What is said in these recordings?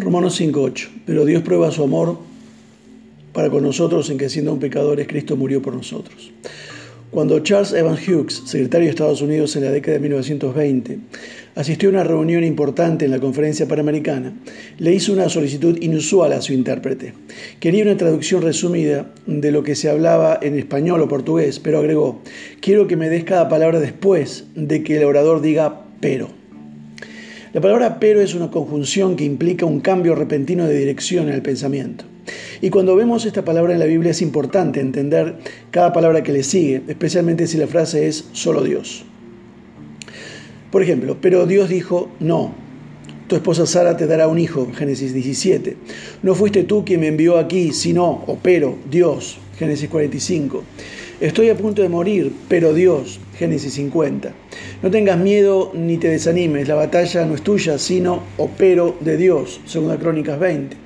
Romanos 5.8. Pero Dios prueba su amor para con nosotros en que siendo un pecadores, Cristo murió por nosotros. Cuando Charles Evans Hughes, secretario de Estados Unidos en la década de 1920, asistió a una reunión importante en la conferencia panamericana, le hizo una solicitud inusual a su intérprete. Quería una traducción resumida de lo que se hablaba en español o portugués, pero agregó, quiero que me des cada palabra después de que el orador diga pero. La palabra pero es una conjunción que implica un cambio repentino de dirección en el pensamiento. Y cuando vemos esta palabra en la Biblia es importante entender cada palabra que le sigue, especialmente si la frase es solo Dios. Por ejemplo, pero Dios dijo, no, tu esposa Sara te dará un hijo, Génesis 17. No fuiste tú quien me envió aquí, sino, o pero, Dios, Génesis 45. Estoy a punto de morir, pero Dios, Génesis 50. No tengas miedo ni te desanimes, la batalla no es tuya, sino, o pero, de Dios, 2 Crónicas 20.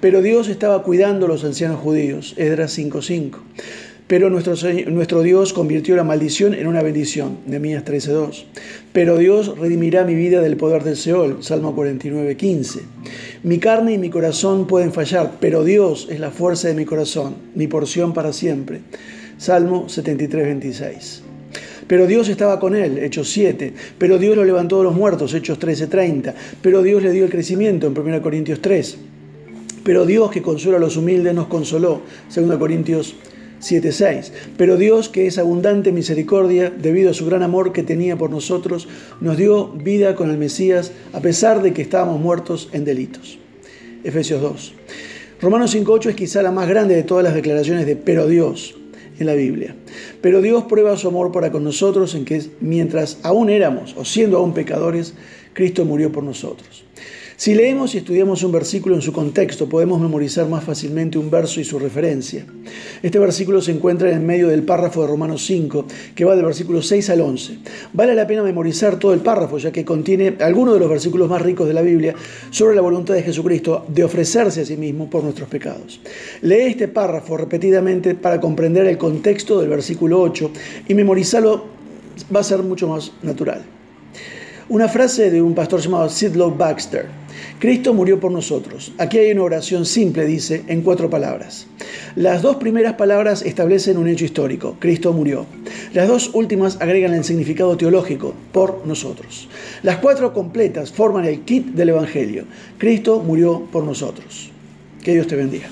Pero Dios estaba cuidando a los ancianos judíos, Edras 5.5. Pero nuestro, nuestro, Dios convirtió la maldición en una bendición, Nehemías 13.2. Pero Dios redimirá mi vida del poder del Seol, Salmo 49.15. Mi carne y mi corazón pueden fallar, pero Dios es la fuerza de mi corazón, mi porción para siempre, Salmo 73.26. Pero Dios estaba con él, Hechos 7. Pero Dios lo levantó de los muertos, Hechos 13.30. Pero Dios le dio el crecimiento, en 1 Corintios 3. Pero Dios que consuela a los humildes nos consoló, 2 Corintios 7:6. Pero Dios, que es abundante misericordia, debido a su gran amor que tenía por nosotros, nos dio vida con el Mesías, a pesar de que estábamos muertos en delitos. Efesios 2. Romanos 5:8 es quizá la más grande de todas las declaraciones de pero Dios en la Biblia. Pero Dios prueba su amor para con nosotros en que mientras aún éramos o siendo aún pecadores, Cristo murió por nosotros. Si leemos y estudiamos un versículo en su contexto, podemos memorizar más fácilmente un verso y su referencia. Este versículo se encuentra en medio del párrafo de Romanos 5, que va del versículo 6 al 11. Vale la pena memorizar todo el párrafo, ya que contiene algunos de los versículos más ricos de la Biblia sobre la voluntad de Jesucristo de ofrecerse a sí mismo por nuestros pecados. Lee este párrafo repetidamente para comprender el contexto del versículo 8 y memorizarlo va a ser mucho más natural. Una frase de un pastor llamado Sidlow Baxter. Cristo murió por nosotros. Aquí hay una oración simple, dice, en cuatro palabras. Las dos primeras palabras establecen un hecho histórico. Cristo murió. Las dos últimas agregan el significado teológico, por nosotros. Las cuatro completas forman el kit del Evangelio. Cristo murió por nosotros. Que Dios te bendiga.